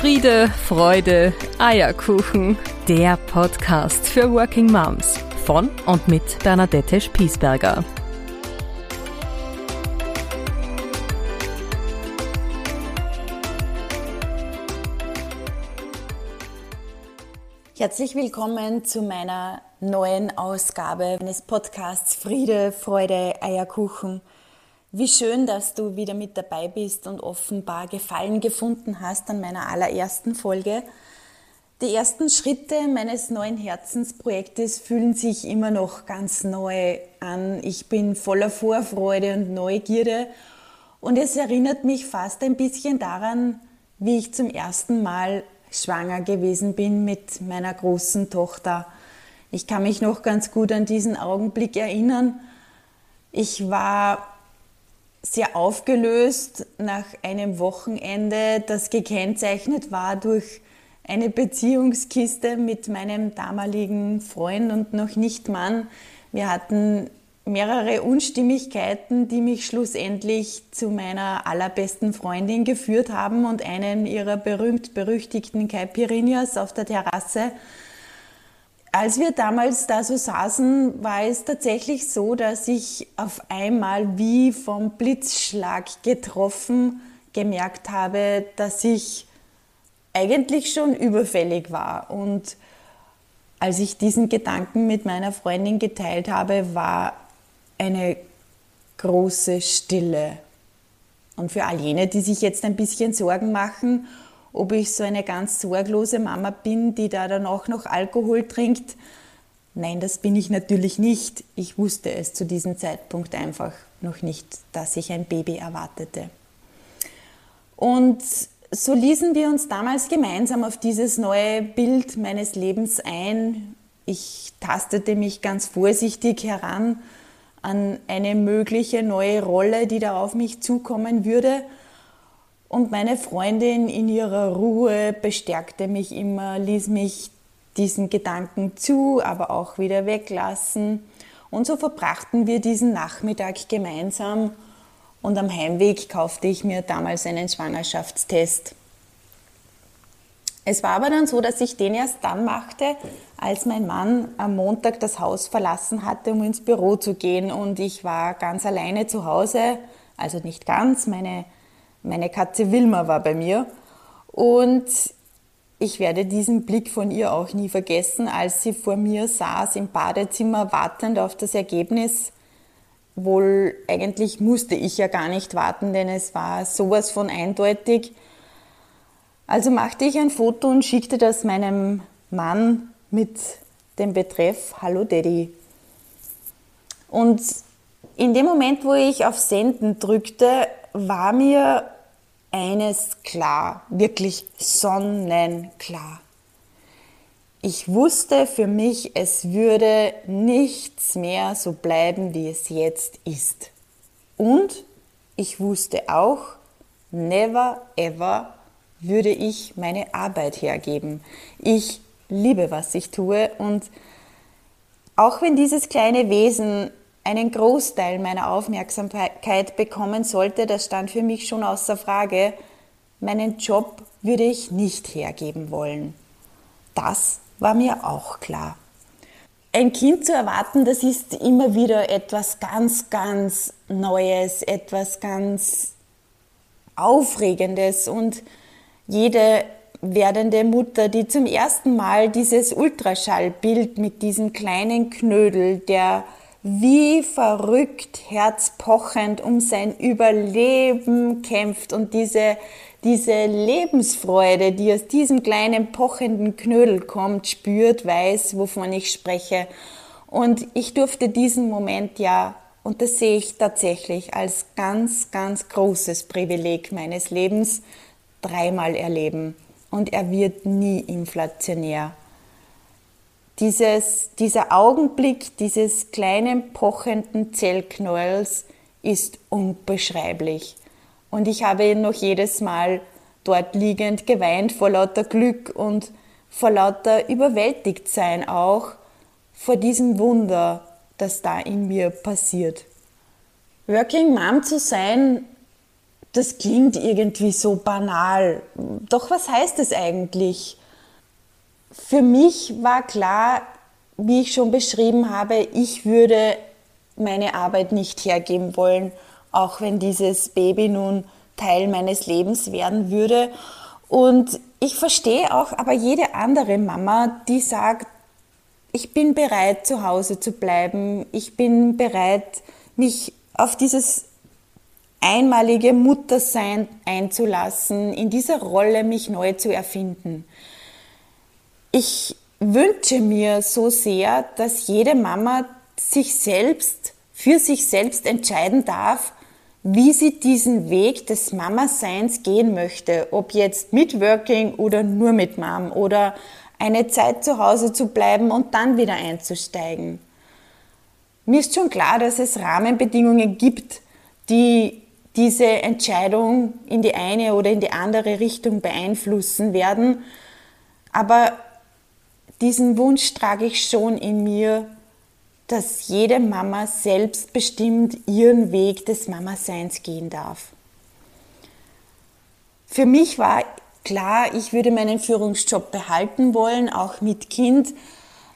Friede, Freude, Eierkuchen. Der Podcast für Working Moms von und mit Bernadette Spiesberger. Herzlich willkommen zu meiner neuen Ausgabe meines Podcasts Friede, Freude, Eierkuchen. Wie schön, dass du wieder mit dabei bist und offenbar Gefallen gefunden hast an meiner allerersten Folge. Die ersten Schritte meines neuen Herzensprojektes fühlen sich immer noch ganz neu an. Ich bin voller Vorfreude und Neugierde und es erinnert mich fast ein bisschen daran, wie ich zum ersten Mal schwanger gewesen bin mit meiner großen Tochter. Ich kann mich noch ganz gut an diesen Augenblick erinnern. Ich war sehr aufgelöst nach einem Wochenende, das gekennzeichnet war durch eine Beziehungskiste mit meinem damaligen Freund und noch nicht Mann. Wir hatten mehrere Unstimmigkeiten, die mich schlussendlich zu meiner allerbesten Freundin geführt haben und einen ihrer berühmt-berüchtigten Caipirinhas auf der Terrasse als wir damals da so saßen, war es tatsächlich so, dass ich auf einmal wie vom Blitzschlag getroffen gemerkt habe, dass ich eigentlich schon überfällig war. Und als ich diesen Gedanken mit meiner Freundin geteilt habe, war eine große Stille. Und für all jene, die sich jetzt ein bisschen Sorgen machen ob ich so eine ganz sorglose Mama bin, die da dann auch noch Alkohol trinkt. Nein, das bin ich natürlich nicht. Ich wusste es zu diesem Zeitpunkt einfach noch nicht, dass ich ein Baby erwartete. Und so ließen wir uns damals gemeinsam auf dieses neue Bild meines Lebens ein. Ich tastete mich ganz vorsichtig heran an eine mögliche neue Rolle, die da auf mich zukommen würde und meine Freundin in ihrer Ruhe bestärkte mich immer, ließ mich diesen Gedanken zu, aber auch wieder weglassen. Und so verbrachten wir diesen Nachmittag gemeinsam und am Heimweg kaufte ich mir damals einen Schwangerschaftstest. Es war aber dann so, dass ich den erst dann machte, als mein Mann am Montag das Haus verlassen hatte, um ins Büro zu gehen. Und ich war ganz alleine zu Hause, also nicht ganz, meine meine Katze Wilma war bei mir und ich werde diesen Blick von ihr auch nie vergessen, als sie vor mir saß im Badezimmer wartend auf das Ergebnis. Wohl eigentlich musste ich ja gar nicht warten, denn es war sowas von eindeutig. Also machte ich ein Foto und schickte das meinem Mann mit dem Betreff Hallo Daddy. Und in dem Moment, wo ich auf Senden drückte, war mir eines klar, wirklich sonnenklar. Ich wusste für mich, es würde nichts mehr so bleiben, wie es jetzt ist. Und ich wusste auch, never ever würde ich meine Arbeit hergeben. Ich liebe, was ich tue und auch wenn dieses kleine Wesen einen Großteil meiner Aufmerksamkeit bekommen sollte, das stand für mich schon außer Frage. Meinen Job würde ich nicht hergeben wollen. Das war mir auch klar. Ein Kind zu erwarten, das ist immer wieder etwas ganz, ganz Neues, etwas ganz Aufregendes und jede werdende Mutter, die zum ersten Mal dieses Ultraschallbild mit diesem kleinen Knödel, der wie verrückt, herzpochend um sein Überleben kämpft und diese, diese Lebensfreude, die aus diesem kleinen pochenden Knödel kommt, spürt, weiß, wovon ich spreche. Und ich durfte diesen Moment ja, und das sehe ich tatsächlich als ganz, ganz großes Privileg meines Lebens, dreimal erleben. Und er wird nie inflationär dieses, dieser Augenblick dieses kleinen pochenden Zellknolls ist unbeschreiblich. Und ich habe noch jedes Mal dort liegend geweint vor lauter Glück und vor lauter überwältigt sein auch vor diesem Wunder, das da in mir passiert. Working Mom zu sein das klingt irgendwie so banal. Doch was heißt es eigentlich? Für mich war klar, wie ich schon beschrieben habe, ich würde meine Arbeit nicht hergeben wollen, auch wenn dieses Baby nun Teil meines Lebens werden würde. Und ich verstehe auch aber jede andere Mama, die sagt, ich bin bereit, zu Hause zu bleiben. Ich bin bereit, mich auf dieses einmalige Muttersein einzulassen, in dieser Rolle mich neu zu erfinden. Ich wünsche mir so sehr, dass jede Mama sich selbst, für sich selbst entscheiden darf, wie sie diesen Weg des Mama-Seins gehen möchte, ob jetzt mit Working oder nur mit Mom oder eine Zeit zu Hause zu bleiben und dann wieder einzusteigen. Mir ist schon klar, dass es Rahmenbedingungen gibt, die diese Entscheidung in die eine oder in die andere Richtung beeinflussen werden. Aber diesen Wunsch trage ich schon in mir, dass jede Mama selbstbestimmt ihren Weg des Mama-Seins gehen darf. Für mich war klar, ich würde meinen Führungsjob behalten wollen, auch mit Kind.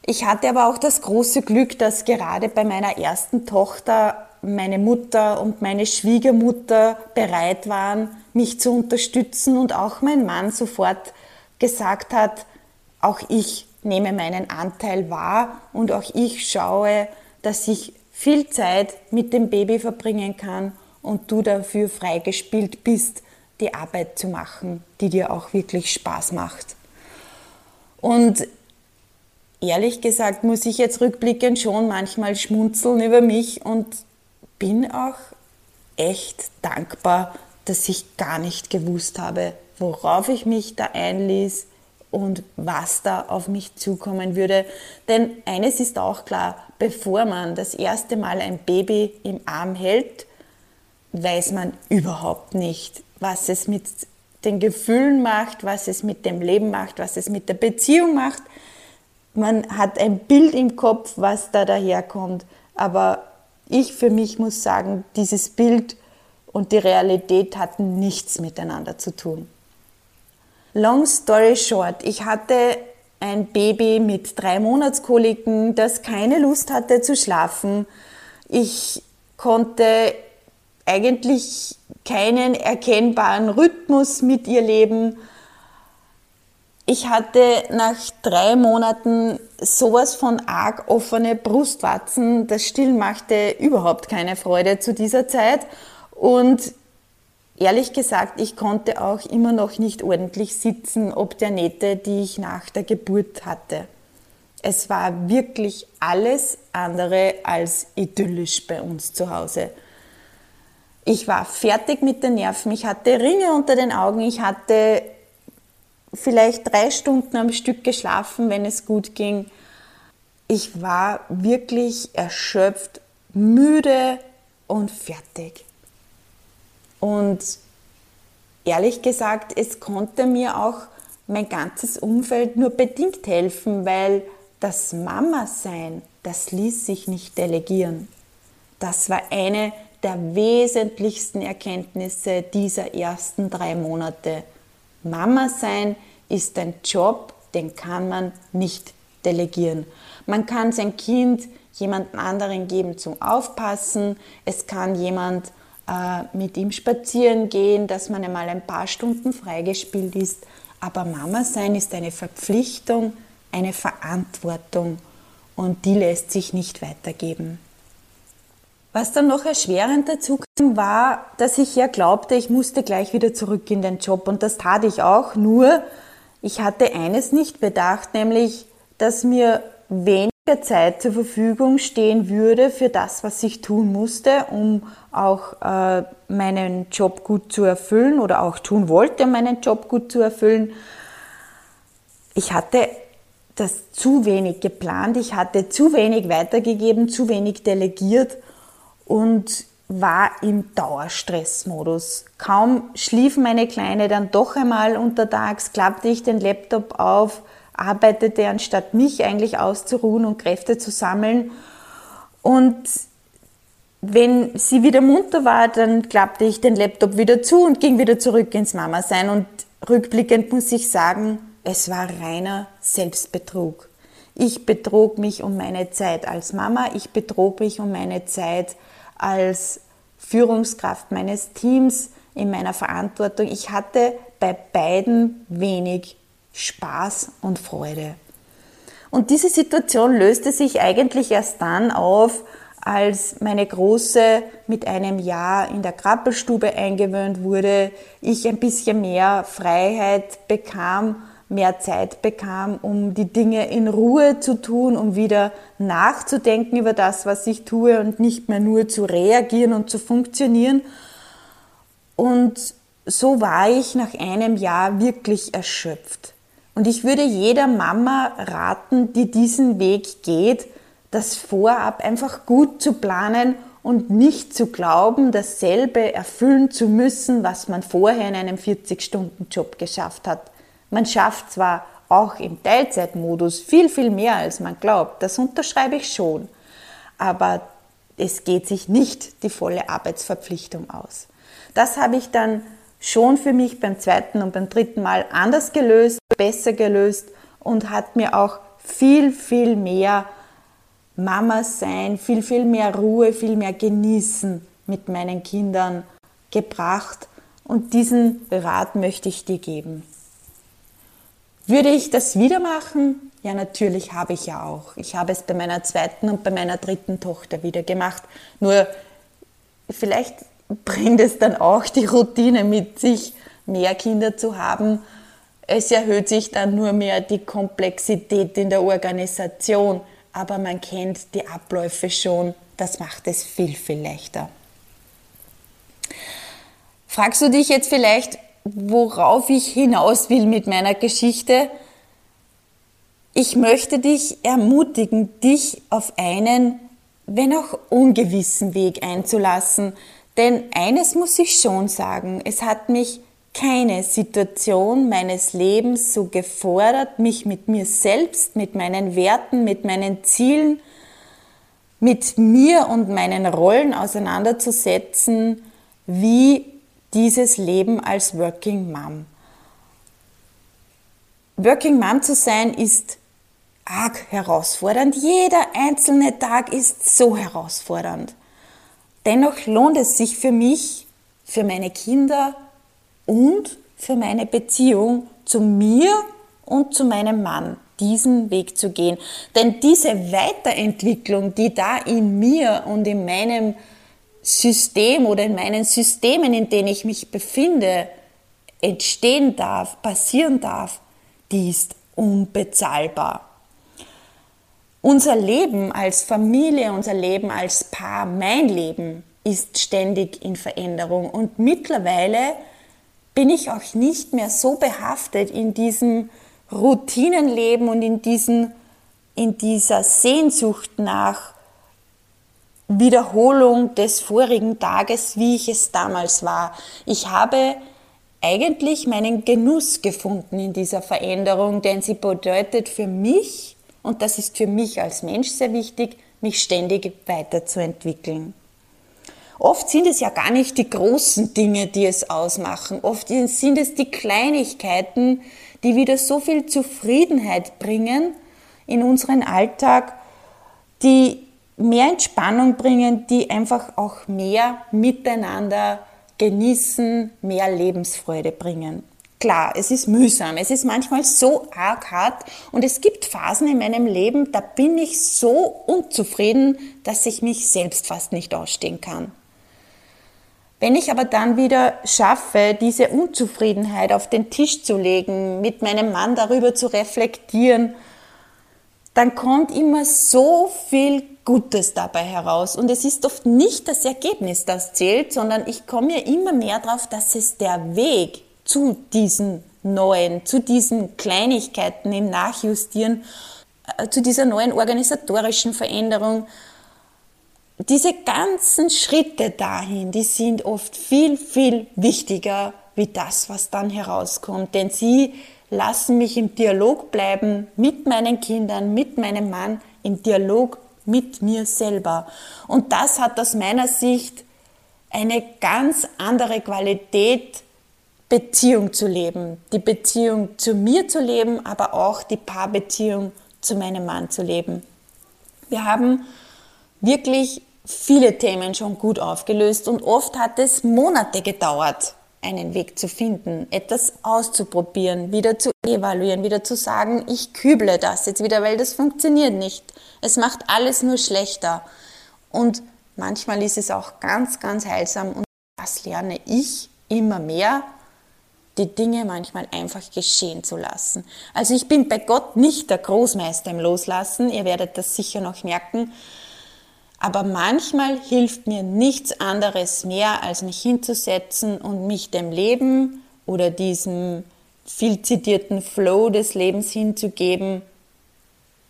Ich hatte aber auch das große Glück, dass gerade bei meiner ersten Tochter meine Mutter und meine Schwiegermutter bereit waren, mich zu unterstützen und auch mein Mann sofort gesagt hat, auch ich nehme meinen Anteil wahr und auch ich schaue, dass ich viel Zeit mit dem Baby verbringen kann und du dafür freigespielt bist, die Arbeit zu machen, die dir auch wirklich Spaß macht. Und ehrlich gesagt muss ich jetzt rückblickend schon manchmal schmunzeln über mich und bin auch echt dankbar, dass ich gar nicht gewusst habe, worauf ich mich da einließ, und was da auf mich zukommen würde. Denn eines ist auch klar, bevor man das erste Mal ein Baby im Arm hält, weiß man überhaupt nicht, was es mit den Gefühlen macht, was es mit dem Leben macht, was es mit der Beziehung macht. Man hat ein Bild im Kopf, was da daherkommt. Aber ich für mich muss sagen, dieses Bild und die Realität hatten nichts miteinander zu tun. Long story short, ich hatte ein Baby mit drei Monatskoliken, das keine Lust hatte zu schlafen. Ich konnte eigentlich keinen erkennbaren Rhythmus mit ihr leben. Ich hatte nach drei Monaten sowas von arg offene Brustwarzen. Das Stillen machte überhaupt keine Freude zu dieser Zeit. Und Ehrlich gesagt, ich konnte auch immer noch nicht ordentlich sitzen, ob der Nähte, die ich nach der Geburt hatte. Es war wirklich alles andere als idyllisch bei uns zu Hause. Ich war fertig mit den Nerven, ich hatte Ringe unter den Augen, ich hatte vielleicht drei Stunden am Stück geschlafen, wenn es gut ging. Ich war wirklich erschöpft, müde und fertig. Und ehrlich gesagt, es konnte mir auch mein ganzes Umfeld nur bedingt helfen, weil das Mama-Sein, das ließ sich nicht delegieren. Das war eine der wesentlichsten Erkenntnisse dieser ersten drei Monate. Mama sein ist ein Job, den kann man nicht delegieren. Man kann sein Kind jemand anderen geben zum Aufpassen, es kann jemand mit ihm spazieren gehen, dass man einmal ein paar Stunden freigespielt ist. Aber Mama sein ist eine Verpflichtung, eine Verantwortung und die lässt sich nicht weitergeben. Was dann noch erschwerend dazu kam, war, dass ich ja glaubte, ich musste gleich wieder zurück in den Job und das tat ich auch, nur ich hatte eines nicht bedacht, nämlich, dass mir wenig Zeit zur Verfügung stehen würde für das, was ich tun musste, um auch äh, meinen Job gut zu erfüllen oder auch tun wollte, meinen Job gut zu erfüllen. Ich hatte das zu wenig geplant, ich hatte zu wenig weitergegeben, zu wenig delegiert und war im Dauerstressmodus. Kaum schlief meine Kleine dann doch einmal untertags, klappte ich den Laptop auf, arbeitete, anstatt mich eigentlich auszuruhen und Kräfte zu sammeln. Und wenn sie wieder munter war, dann klappte ich den Laptop wieder zu und ging wieder zurück ins Mama sein. Und rückblickend muss ich sagen, es war reiner Selbstbetrug. Ich betrog mich um meine Zeit als Mama, ich betrog mich um meine Zeit als Führungskraft meines Teams in meiner Verantwortung. Ich hatte bei beiden wenig Spaß und Freude. Und diese Situation löste sich eigentlich erst dann auf, als meine Große mit einem Jahr in der Krabbelstube eingewöhnt wurde, ich ein bisschen mehr Freiheit bekam, mehr Zeit bekam, um die Dinge in Ruhe zu tun, um wieder nachzudenken über das, was ich tue und nicht mehr nur zu reagieren und zu funktionieren. Und so war ich nach einem Jahr wirklich erschöpft. Und ich würde jeder Mama raten, die diesen Weg geht, das vorab einfach gut zu planen und nicht zu glauben, dasselbe erfüllen zu müssen, was man vorher in einem 40-Stunden-Job geschafft hat. Man schafft zwar auch im Teilzeitmodus viel, viel mehr, als man glaubt, das unterschreibe ich schon, aber es geht sich nicht die volle Arbeitsverpflichtung aus. Das habe ich dann schon für mich beim zweiten und beim dritten Mal anders gelöst, besser gelöst und hat mir auch viel, viel mehr Mama sein, viel, viel mehr Ruhe, viel mehr Genießen mit meinen Kindern gebracht. Und diesen Rat möchte ich dir geben. Würde ich das wieder machen? Ja, natürlich habe ich ja auch. Ich habe es bei meiner zweiten und bei meiner dritten Tochter wieder gemacht. Nur vielleicht bringt es dann auch die Routine mit sich, mehr Kinder zu haben. Es erhöht sich dann nur mehr die Komplexität in der Organisation aber man kennt die Abläufe schon. Das macht es viel, viel leichter. Fragst du dich jetzt vielleicht, worauf ich hinaus will mit meiner Geschichte? Ich möchte dich ermutigen, dich auf einen, wenn auch ungewissen Weg einzulassen. Denn eines muss ich schon sagen, es hat mich keine Situation meines Lebens so gefordert, mich mit mir selbst, mit meinen Werten, mit meinen Zielen, mit mir und meinen Rollen auseinanderzusetzen, wie dieses Leben als Working Mom. Working Mom zu sein ist arg herausfordernd. Jeder einzelne Tag ist so herausfordernd. Dennoch lohnt es sich für mich, für meine Kinder, und für meine Beziehung zu mir und zu meinem Mann diesen Weg zu gehen. Denn diese Weiterentwicklung, die da in mir und in meinem System oder in meinen Systemen, in denen ich mich befinde, entstehen darf, passieren darf, die ist unbezahlbar. Unser Leben als Familie, unser Leben als Paar, mein Leben ist ständig in Veränderung und mittlerweile bin ich auch nicht mehr so behaftet in diesem Routinenleben und in, diesen, in dieser Sehnsucht nach Wiederholung des vorigen Tages, wie ich es damals war. Ich habe eigentlich meinen Genuss gefunden in dieser Veränderung, denn sie bedeutet für mich, und das ist für mich als Mensch sehr wichtig, mich ständig weiterzuentwickeln. Oft sind es ja gar nicht die großen Dinge, die es ausmachen. Oft sind es die Kleinigkeiten, die wieder so viel Zufriedenheit bringen in unseren Alltag, die mehr Entspannung bringen, die einfach auch mehr miteinander genießen, mehr Lebensfreude bringen. Klar, es ist mühsam, es ist manchmal so arg hart und es gibt Phasen in meinem Leben, da bin ich so unzufrieden, dass ich mich selbst fast nicht ausstehen kann. Wenn ich aber dann wieder schaffe, diese Unzufriedenheit auf den Tisch zu legen, mit meinem Mann darüber zu reflektieren, dann kommt immer so viel Gutes dabei heraus. Und es ist oft nicht das Ergebnis, das zählt, sondern ich komme ja immer mehr darauf, dass es der Weg zu diesen neuen, zu diesen Kleinigkeiten im Nachjustieren, äh, zu dieser neuen organisatorischen Veränderung, diese ganzen Schritte dahin, die sind oft viel, viel wichtiger wie das, was dann herauskommt. Denn sie lassen mich im Dialog bleiben mit meinen Kindern, mit meinem Mann, im Dialog mit mir selber. Und das hat aus meiner Sicht eine ganz andere Qualität, Beziehung zu leben. Die Beziehung zu mir zu leben, aber auch die Paarbeziehung zu meinem Mann zu leben. Wir haben wirklich viele Themen schon gut aufgelöst und oft hat es Monate gedauert, einen Weg zu finden, etwas auszuprobieren, wieder zu evaluieren, wieder zu sagen, ich küble das jetzt wieder, weil das funktioniert nicht. Es macht alles nur schlechter. Und manchmal ist es auch ganz, ganz heilsam und das lerne ich immer mehr, die Dinge manchmal einfach geschehen zu lassen. Also ich bin bei Gott nicht der Großmeister im Loslassen, ihr werdet das sicher noch merken, aber manchmal hilft mir nichts anderes mehr, als mich hinzusetzen und mich dem Leben oder diesem viel zitierten Flow des Lebens hinzugeben.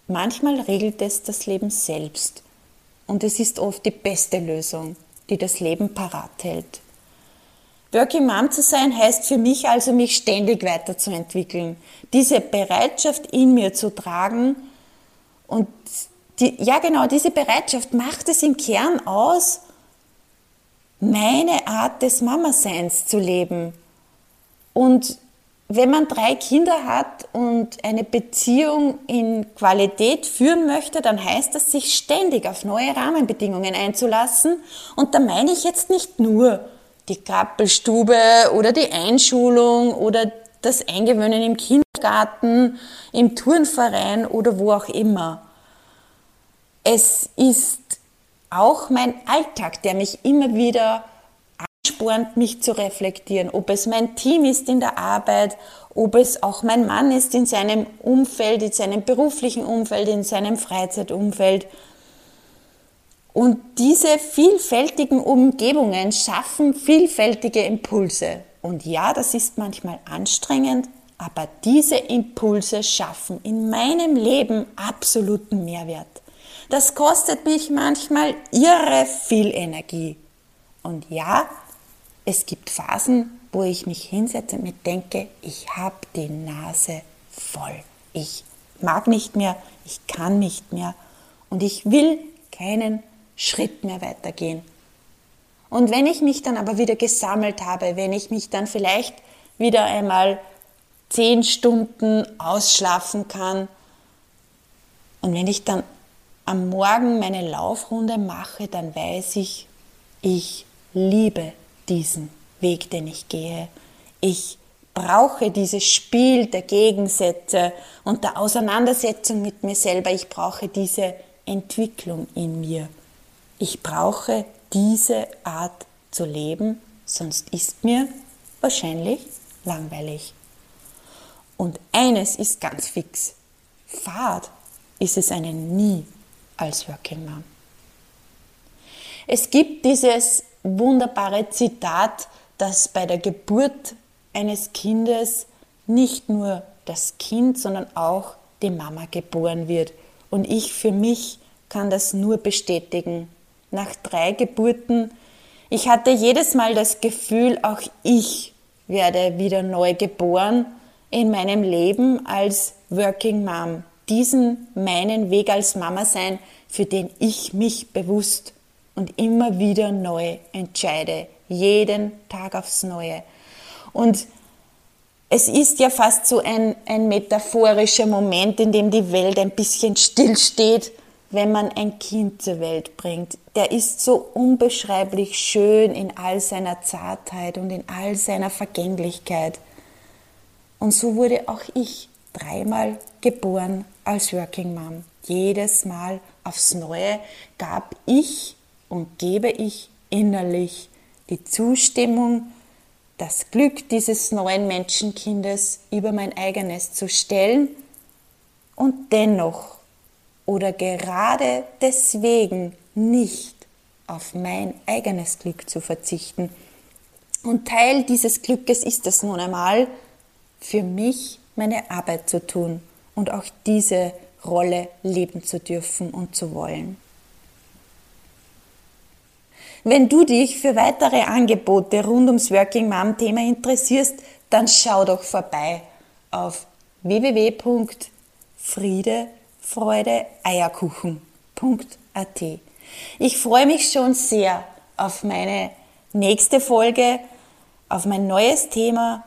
Manchmal regelt es das Leben selbst. Und es ist oft die beste Lösung, die das Leben parat hält. Working Mom zu sein heißt für mich also, mich ständig weiterzuentwickeln. Diese Bereitschaft in mir zu tragen und die, ja, genau, diese Bereitschaft macht es im Kern aus, meine Art des Mama-Seins zu leben. Und wenn man drei Kinder hat und eine Beziehung in Qualität führen möchte, dann heißt das, sich ständig auf neue Rahmenbedingungen einzulassen. Und da meine ich jetzt nicht nur die Krabbelstube oder die Einschulung oder das Eingewöhnen im Kindergarten, im Turnverein oder wo auch immer es ist auch mein Alltag, der mich immer wieder anspornt, mich zu reflektieren. Ob es mein Team ist in der Arbeit, ob es auch mein Mann ist in seinem Umfeld, in seinem beruflichen Umfeld, in seinem Freizeitumfeld. Und diese vielfältigen Umgebungen schaffen vielfältige Impulse. Und ja, das ist manchmal anstrengend, aber diese Impulse schaffen in meinem Leben absoluten Mehrwert. Das kostet mich manchmal irre viel Energie. Und ja, es gibt Phasen, wo ich mich hinsetze und mir denke, ich habe die Nase voll. Ich mag nicht mehr, ich kann nicht mehr und ich will keinen Schritt mehr weitergehen. Und wenn ich mich dann aber wieder gesammelt habe, wenn ich mich dann vielleicht wieder einmal zehn Stunden ausschlafen kann und wenn ich dann am Morgen meine Laufrunde mache, dann weiß ich, ich liebe diesen Weg, den ich gehe. Ich brauche dieses Spiel der Gegensätze und der Auseinandersetzung mit mir selber. Ich brauche diese Entwicklung in mir. Ich brauche diese Art zu leben, sonst ist mir wahrscheinlich langweilig. Und eines ist ganz fix. Fahrt ist es einen nie als Working Mom. Es gibt dieses wunderbare Zitat, dass bei der Geburt eines Kindes nicht nur das Kind, sondern auch die Mama geboren wird. Und ich für mich kann das nur bestätigen. Nach drei Geburten, ich hatte jedes Mal das Gefühl, auch ich werde wieder neu geboren in meinem Leben als Working Mom. Diesen meinen Weg als Mama sein, für den ich mich bewusst und immer wieder neu entscheide, jeden Tag aufs Neue. Und es ist ja fast so ein, ein metaphorischer Moment, in dem die Welt ein bisschen stillsteht, wenn man ein Kind zur Welt bringt. Der ist so unbeschreiblich schön in all seiner Zartheit und in all seiner Vergänglichkeit. Und so wurde auch ich dreimal geboren als Working Mom. Jedes Mal aufs Neue gab ich und gebe ich innerlich die Zustimmung, das Glück dieses neuen Menschenkindes über mein eigenes zu stellen und dennoch oder gerade deswegen nicht auf mein eigenes Glück zu verzichten. Und Teil dieses Glückes ist es nun einmal, für mich meine Arbeit zu tun und auch diese Rolle leben zu dürfen und zu wollen. Wenn du dich für weitere Angebote rund ums Working Mom Thema interessierst, dann schau doch vorbei auf www.friedefreudeeierkuchen.at. Ich freue mich schon sehr auf meine nächste Folge, auf mein neues Thema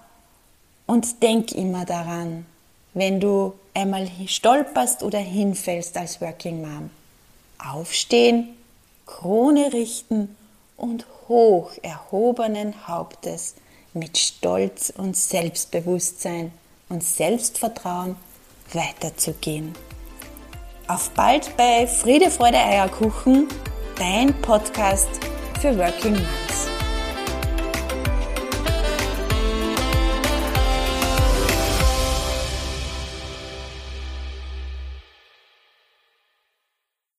und denk immer daran, wenn du einmal stolperst oder hinfällst als Working Mom. Aufstehen, Krone richten und hoch erhobenen Hauptes mit Stolz und Selbstbewusstsein und Selbstvertrauen weiterzugehen. Auf bald bei Friede, Freude, Eierkuchen, dein Podcast für Working Moms.